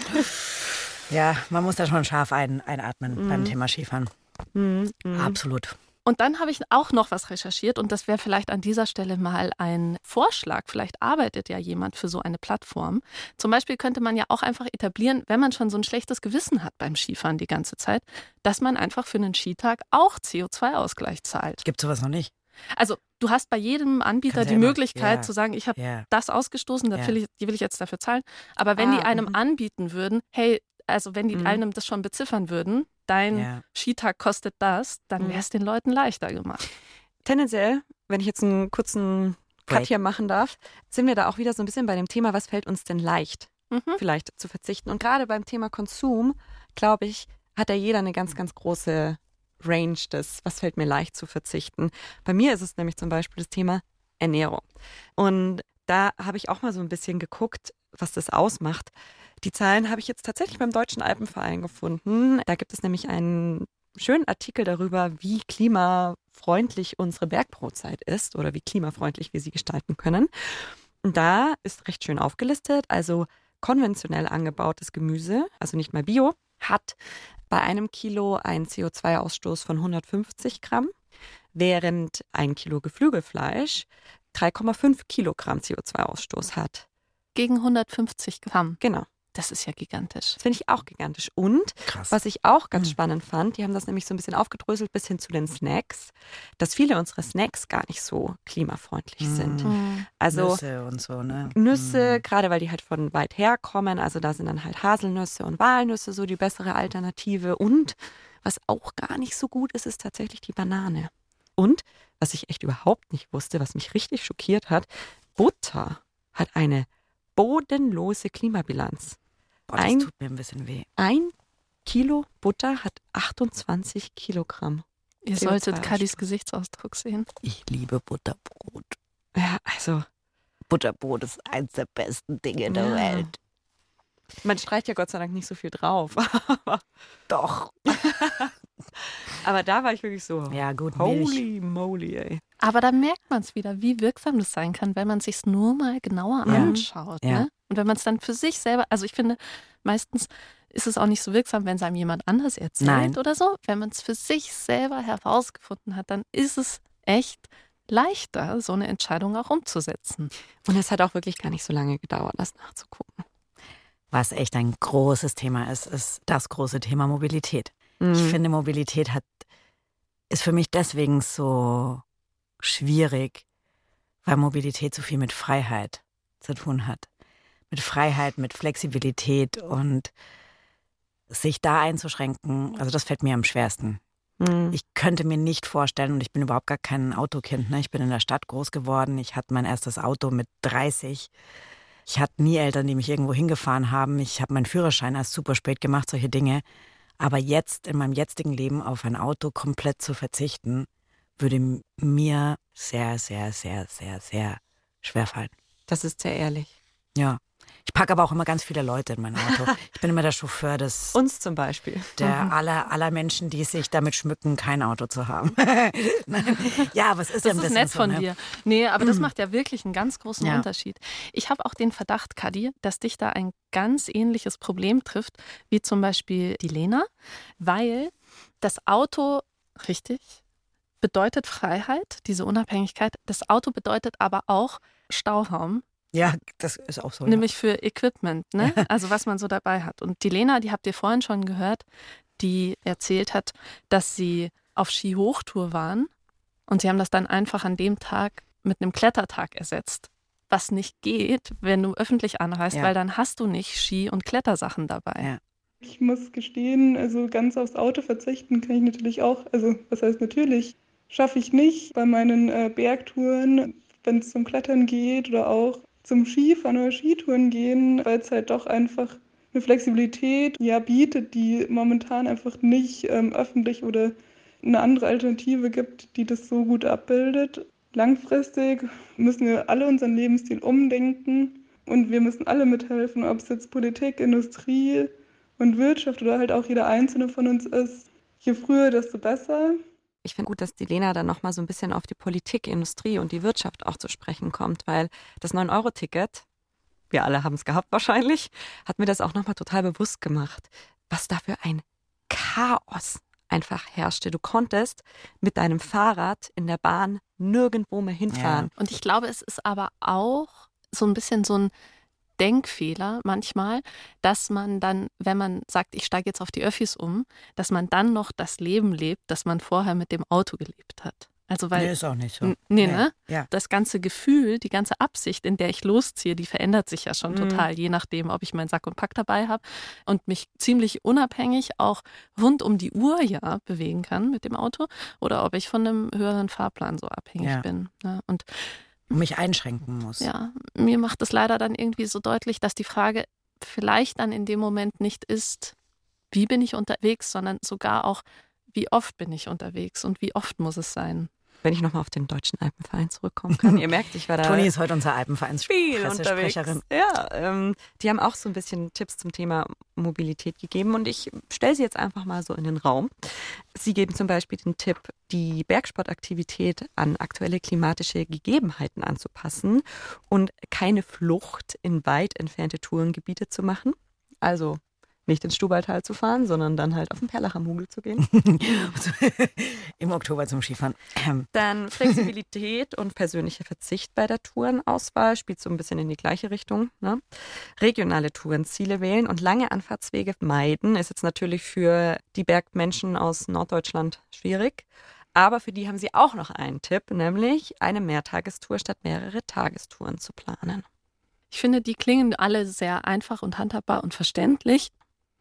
[SPEAKER 1] Ja, man muss da schon scharf ein, einatmen mhm. beim Thema Skifahren. Mhm. Absolut.
[SPEAKER 2] Und dann habe ich auch noch was recherchiert und das wäre vielleicht an dieser Stelle mal ein Vorschlag. Vielleicht arbeitet ja jemand für so eine Plattform. Zum Beispiel könnte man ja auch einfach etablieren, wenn man schon so ein schlechtes Gewissen hat beim Skifahren die ganze Zeit, dass man einfach für einen Skitag auch CO2-Ausgleich zahlt.
[SPEAKER 1] Gibt sowas noch nicht?
[SPEAKER 2] Also du hast bei jedem Anbieter die Möglichkeit ja. zu sagen, ich habe ja. das ausgestoßen, ja. will ich, die will ich jetzt dafür zahlen. Aber wenn ah, die einem m mhm. anbieten würden, hey, also wenn die mhm. einem das schon beziffern würden, dein ja. Skitag kostet das, dann mhm. wäre es den Leuten leichter gemacht.
[SPEAKER 4] tendenziell, wenn ich jetzt einen kurzen Cut hier machen darf, sind wir da auch wieder so ein bisschen bei dem Thema, was fällt uns denn leicht,
[SPEAKER 2] Mhm.
[SPEAKER 4] vielleicht zu verzichten. Und gerade beim Thema Konsum, glaube ich, hat ja jeder eine ganz, ganz große Range des, was fällt mir leicht zu verzichten. Bei mir ist es nämlich zum Beispiel das Thema Ernährung. Und da habe ich auch mal so ein bisschen geguckt, was das ausmacht. Die Zahlen habe ich jetzt tatsächlich beim Deutschen Alpenverein gefunden. Da gibt es nämlich einen schönen Artikel darüber, wie klimafreundlich unsere Bergbrotzeit ist oder wie klimafreundlich wir sie gestalten können. Und da ist recht schön aufgelistet, also konventionell angebautes Gemüse, also nicht mal Bio, hat bei einem Kilo einen CO2-Ausstoß von 150 Gramm, während ein Kilo Geflügelfleisch 3,5 Kilogramm CO2-Ausstoß hat.
[SPEAKER 2] Gegen 150 Gramm.
[SPEAKER 4] Genau.
[SPEAKER 2] Das ist ja gigantisch.
[SPEAKER 4] Das finde ich auch gigantisch. Und
[SPEAKER 1] Krass.
[SPEAKER 4] was ich auch ganz
[SPEAKER 1] Mhm.
[SPEAKER 4] spannend fand, die haben das nämlich so ein bisschen aufgedröselt bis hin zu den Snacks, dass viele unserer Snacks gar nicht so klimafreundlich sind.
[SPEAKER 1] Mhm.
[SPEAKER 4] Also
[SPEAKER 1] Nüsse und so, ne?
[SPEAKER 4] Nüsse,
[SPEAKER 1] Mhm.
[SPEAKER 4] gerade weil die halt von weit her kommen, also da sind dann halt Haselnüsse und Walnüsse so die bessere Alternative. Und was auch gar nicht so gut ist, ist tatsächlich die Banane. Und was ich echt überhaupt nicht wusste, was mich richtig schockiert hat, Butter hat eine bodenlose Klimabilanz.
[SPEAKER 1] Das
[SPEAKER 4] ein-
[SPEAKER 1] tut mir ein bisschen weh.
[SPEAKER 4] Ein Kilo Butter hat 28 Kilogramm.
[SPEAKER 2] Ihr
[SPEAKER 4] CO2
[SPEAKER 2] solltet Kadis. Gesichtsausdruck sehen.
[SPEAKER 1] Ich liebe Butterbrot.
[SPEAKER 4] Ja, also
[SPEAKER 1] Butterbrot ist eins der besten Dinge der
[SPEAKER 4] Ja.
[SPEAKER 1] Welt.
[SPEAKER 4] man streicht ja Gott sei Dank nicht so viel drauf. aber,
[SPEAKER 1] Doch.
[SPEAKER 4] aber da war ich wirklich so,
[SPEAKER 1] Ja, gut, Milch.
[SPEAKER 4] holy moly, ey.
[SPEAKER 2] Aber da merkt man es wieder, wie wirksam das sein kann, wenn man sich nur mal genauer
[SPEAKER 1] Ja.
[SPEAKER 2] anschaut.
[SPEAKER 1] Ja.
[SPEAKER 2] Ne? Und wenn man es dann für sich selber, also ich finde, meistens ist es auch nicht so wirksam, wenn es einem jemand anders erzählt
[SPEAKER 1] Nein.
[SPEAKER 2] oder so. Wenn man es für sich selber herausgefunden hat, dann ist es echt leichter, so eine Entscheidung auch umzusetzen.
[SPEAKER 4] Und es hat auch wirklich gar nicht so lange gedauert, das nachzugucken.
[SPEAKER 1] Was echt ein großes Thema ist, ist das große Thema Mobilität. Ich
[SPEAKER 4] Mhm.
[SPEAKER 1] finde, Mobilität hat, ist für mich deswegen so schwierig, weil Mobilität so viel mit Freiheit zu tun hat. Mit Freiheit, mit Flexibilität und sich da einzuschränken, also das fällt mir am schwersten.
[SPEAKER 4] Mhm.
[SPEAKER 1] Ich könnte mir nicht vorstellen, und ich bin überhaupt gar kein Autokind, ne? ich bin in der Stadt groß geworden, ich hatte mein erstes Auto mit 30. Ich hatte nie Eltern, die mich irgendwo hingefahren haben. Ich habe meinen Führerschein erst super spät gemacht, solche Dinge. Aber jetzt in meinem jetzigen Leben auf ein Auto komplett zu verzichten, würde mir sehr, sehr, sehr, sehr, sehr schwer fallen.
[SPEAKER 4] Das ist sehr ehrlich.
[SPEAKER 1] Ja. Ich packe aber auch immer ganz viele Leute in mein Auto. Ich bin immer der Chauffeur des,
[SPEAKER 4] Uns zum Beispiel.
[SPEAKER 1] der aller, aller Menschen, die sich damit schmücken, kein Auto zu haben. Ja, aber es ist ja
[SPEAKER 2] Das
[SPEAKER 1] ein
[SPEAKER 2] ist
[SPEAKER 1] bisschen
[SPEAKER 2] nett
[SPEAKER 1] so,
[SPEAKER 2] von
[SPEAKER 1] ne?
[SPEAKER 2] dir. Nee, aber das macht ja wirklich einen ganz großen
[SPEAKER 1] Ja.
[SPEAKER 2] Unterschied. Ich habe auch den Verdacht, Kadi, dass dich da ein ganz ähnliches Problem trifft, wie zum Beispiel die Lena, weil das Auto, richtig, bedeutet Freiheit, diese Unabhängigkeit. Das Auto bedeutet aber auch Stauraum,
[SPEAKER 1] Ja, das ist auch so.
[SPEAKER 2] nämlich für Equipment, ne? also was man so dabei hat. Und die Lena, die habt ihr vorhin schon gehört, die erzählt hat, dass sie auf Skihochtour waren und sie haben das dann einfach an dem Tag mit einem Klettertag ersetzt. Was nicht geht, wenn du öffentlich anreist,
[SPEAKER 1] Ja.
[SPEAKER 2] weil dann hast du nicht Ski- und Klettersachen dabei.
[SPEAKER 1] Ja.
[SPEAKER 6] Ich muss gestehen, also ganz aufs Auto verzichten kann ich natürlich auch. Also, was heißt natürlich? Schaffe ich nicht bei meinen äh, Bergtouren, wenn es zum Klettern geht oder auch zum Skifahren oder Skitouren gehen, weil es halt doch einfach eine Flexibilität ja bietet, die momentan einfach nicht ähm, öffentlich oder eine andere Alternative gibt, die das so gut abbildet. Langfristig müssen wir alle unseren Lebensstil umdenken und wir müssen alle mithelfen, ob es jetzt Politik, Industrie und Wirtschaft oder halt auch jeder Einzelne von uns ist. Je früher, desto besser.
[SPEAKER 4] Ich finde gut, dass die Lena dann nochmal so ein bisschen auf die Politik, Industrie und die Wirtschaft auch zu sprechen kommt, weil das 9-Euro-Ticket, wir alle haben es gehabt wahrscheinlich, hat mir das auch nochmal total bewusst gemacht, was da für ein Chaos einfach herrschte. Du konntest mit deinem Fahrrad in der Bahn nirgendwo mehr hinfahren.
[SPEAKER 2] Und ich glaube, es ist aber auch so ein bisschen so ein Denkfehler manchmal, dass man dann, wenn man sagt, ich steige jetzt auf die Öffis um, dass man dann noch das Leben lebt, das man vorher mit dem Auto gelebt hat. Also weil
[SPEAKER 1] nee, ist auch nicht so.
[SPEAKER 2] Nee,
[SPEAKER 1] Nee,
[SPEAKER 2] ne?
[SPEAKER 1] ja.
[SPEAKER 2] Das ganze Gefühl, die ganze Absicht, in der ich losziehe, die verändert sich ja schon
[SPEAKER 4] Mhm.
[SPEAKER 2] total, je nachdem, ob ich meinen Sack und Pack dabei habe und mich ziemlich unabhängig auch rund um die Uhr ja bewegen kann mit dem Auto oder ob ich von einem höheren Fahrplan so abhängig
[SPEAKER 1] Ja.
[SPEAKER 2] bin. Ne? Und
[SPEAKER 1] mich einschränken muss.
[SPEAKER 2] ja, mir macht es leider dann irgendwie so deutlich, dass die Frage vielleicht dann in dem Moment nicht ist, wie bin ich unterwegs, sondern sogar auch, wie oft bin ich unterwegs und wie oft muss es sein.
[SPEAKER 4] Wenn ich nochmal auf den Deutschen Alpenverein zurückkommen kann. Ihr merkt, ich war da
[SPEAKER 1] Toni ist heute unser Alpenvereins
[SPEAKER 4] viel unterwegs.
[SPEAKER 1] Pressesprecherin.
[SPEAKER 4] Ja, ähm, die haben auch so ein bisschen Tipps zum Thema Mobilität gegeben und ich stelle sie jetzt einfach mal so in den Raum. Sie geben zum Beispiel den Tipp, die Bergsportaktivität an aktuelle klimatische Gegebenheiten anzupassen und keine Flucht in weit entfernte Tourengebiete zu machen. Also nicht ins Stubaital zu fahren, sondern dann halt auf den Perlacher Mugel zu gehen.
[SPEAKER 1] Im Oktober zum Skifahren.
[SPEAKER 4] Dann Flexibilität und persönlicher Verzicht bei der Tourenauswahl spielt so ein bisschen in die gleiche Richtung. Ne? Regionale Tourenziele wählen und lange Anfahrtswege meiden ist jetzt natürlich für die Bergmenschen aus Norddeutschland schwierig. Aber für die haben sie auch noch einen Tipp, nämlich eine Mehrtagestour statt mehrere Tagestouren zu planen.
[SPEAKER 2] Ich finde, die klingen alle sehr einfach und handhabbar und verständlich.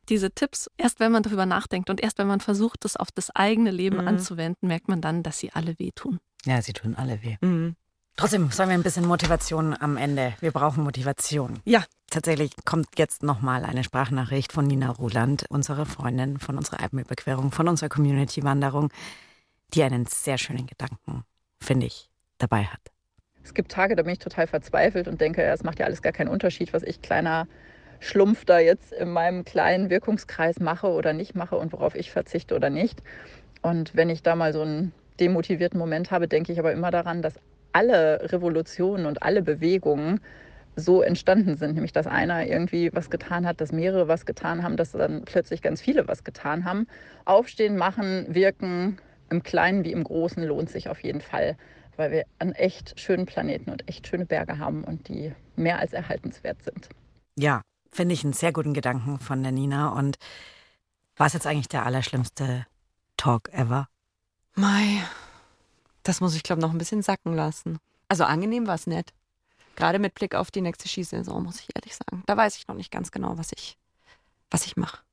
[SPEAKER 2] Diese Tipps, erst wenn man darüber nachdenkt und erst wenn man versucht, das auf das eigene Leben
[SPEAKER 4] Mhm.
[SPEAKER 2] anzuwenden, merkt man dann, dass sie alle wehtun.
[SPEAKER 1] ja, sie tun alle weh.
[SPEAKER 4] Mhm.
[SPEAKER 1] Trotzdem sollen wir ein bisschen Motivation am Ende. Wir brauchen Motivation.
[SPEAKER 4] Ja.
[SPEAKER 1] Tatsächlich kommt jetzt nochmal eine Sprachnachricht von Nina Ruland, unserer Freundin von unserer Alpenüberquerung, von unserer Community-Wanderung, die einen sehr schönen Gedanken, finde ich, dabei hat.
[SPEAKER 7] Es gibt Tage, da bin ich total verzweifelt und denke, ja, es macht ja alles gar keinen Unterschied, was ich kleiner Schlumpf da jetzt in meinem kleinen Wirkungskreis mache oder nicht mache und worauf ich verzichte oder nicht. Und wenn ich da mal so einen demotivierten Moment habe, denke ich aber immer daran, dass alle Revolutionen und alle Bewegungen so entstanden sind, nämlich dass einer irgendwie was getan hat, dass mehrere was getan haben, dass dann plötzlich ganz viele was getan haben. Aufstehen, machen, wirken, im Kleinen wie im Großen lohnt sich auf jeden Fall, weil wir einen echt schönen Planeten und echt schöne Berge haben und die mehr als erhaltenswert sind.
[SPEAKER 1] Ja, finde ich einen sehr guten Gedanken von der Nina. Und war es jetzt eigentlich der allerschlimmste Talk ever?
[SPEAKER 4] Mai, das muss ich, glaube noch ein bisschen sacken lassen. Also angenehm war es nett. Gerade mit Blick auf die nächste Skisaison, muss ich ehrlich sagen. Da weiß ich noch nicht ganz genau, was ich, was ich mache.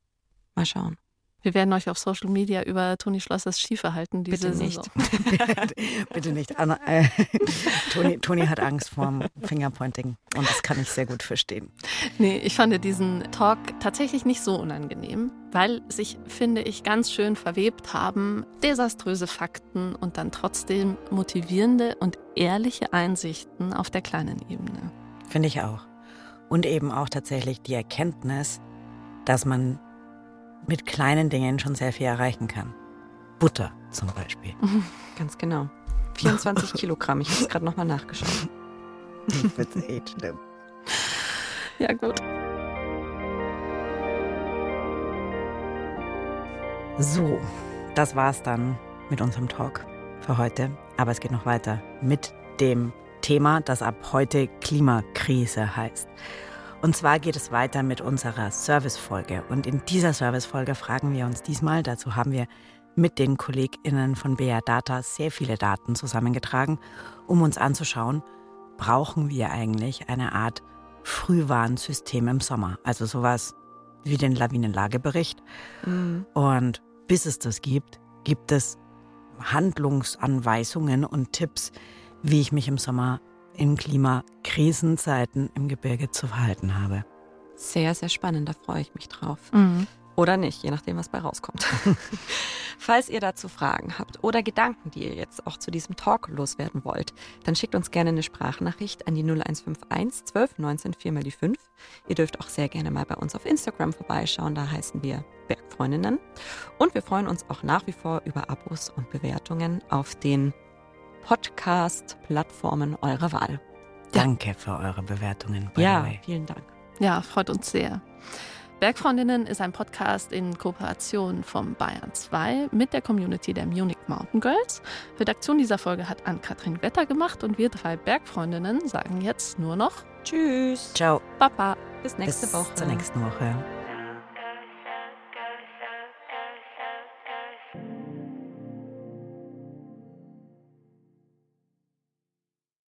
[SPEAKER 4] Mal schauen.
[SPEAKER 2] Wir werden euch auf Social Media über Toni Schlossers Skiverhalten diese
[SPEAKER 4] Bitte nicht.
[SPEAKER 1] Bitte nicht. Anna, äh, Toni, Toni hat Angst vorm Fingerpointing und das kann ich sehr gut verstehen.
[SPEAKER 2] Nee, ich fand diesen Talk tatsächlich nicht so unangenehm, weil sich, finde ich, ganz schön verwebt haben desaströse Fakten und dann trotzdem motivierende und ehrliche Einsichten auf der kleinen Ebene.
[SPEAKER 1] Finde ich auch. Und eben auch tatsächlich die Erkenntnis, dass man mit kleinen Dingen schon sehr viel erreichen kann. Butter zum Beispiel.
[SPEAKER 4] Ganz genau. 24 Kilogramm. Ich habe es gerade nochmal nachgeschaut.
[SPEAKER 1] Ich find's echt schlimm.
[SPEAKER 2] Ja, gut.
[SPEAKER 1] So, das war's dann mit unserem Talk für heute. Aber es geht noch weiter mit dem Thema, das ab heute Klimakrise heißt. Und zwar geht es weiter mit unserer Servicefolge. Und in dieser Servicefolge fragen wir uns diesmal, dazu haben wir mit den KollegInnen von BR Data sehr viele Daten zusammengetragen, um uns anzuschauen, brauchen wir eigentlich eine Art Frühwarnsystem im Sommer? Also sowas wie den Lawinenlagebericht.
[SPEAKER 4] Mhm.
[SPEAKER 1] Und bis es das gibt, gibt es Handlungsanweisungen und Tipps, wie ich mich im Sommer in Klimakrisenzeiten im Gebirge zu verhalten habe.
[SPEAKER 4] Sehr, sehr spannend. Da freue ich mich drauf.
[SPEAKER 2] Mhm.
[SPEAKER 4] Oder nicht, je nachdem, was bei rauskommt. Falls ihr dazu Fragen habt oder Gedanken, die ihr jetzt auch zu diesem Talk loswerden wollt, dann schickt uns gerne eine Sprachnachricht an die 0151 12 19 4 mal die 5. Ihr dürft auch sehr gerne mal bei uns auf Instagram vorbeischauen, da heißen wir Bergfreundinnen. Und wir freuen uns auch nach wie vor über Abos und Bewertungen auf den Podcast-Plattformen eurer Wahl.
[SPEAKER 1] Danke für eure Bewertungen. By
[SPEAKER 4] ja,
[SPEAKER 1] the way.
[SPEAKER 4] vielen Dank.
[SPEAKER 2] Ja, freut uns sehr. Bergfreundinnen ist ein Podcast in Kooperation vom Bayern 2 mit der Community der Munich Mountain Girls. Redaktion dieser Folge hat Ann-Kathrin Wetter gemacht und wir drei Bergfreundinnen sagen jetzt nur noch
[SPEAKER 4] Tschüss.
[SPEAKER 1] Ciao.
[SPEAKER 2] Baba.
[SPEAKER 4] Bis nächste
[SPEAKER 1] Bis
[SPEAKER 4] Woche.
[SPEAKER 1] zur nächsten Woche.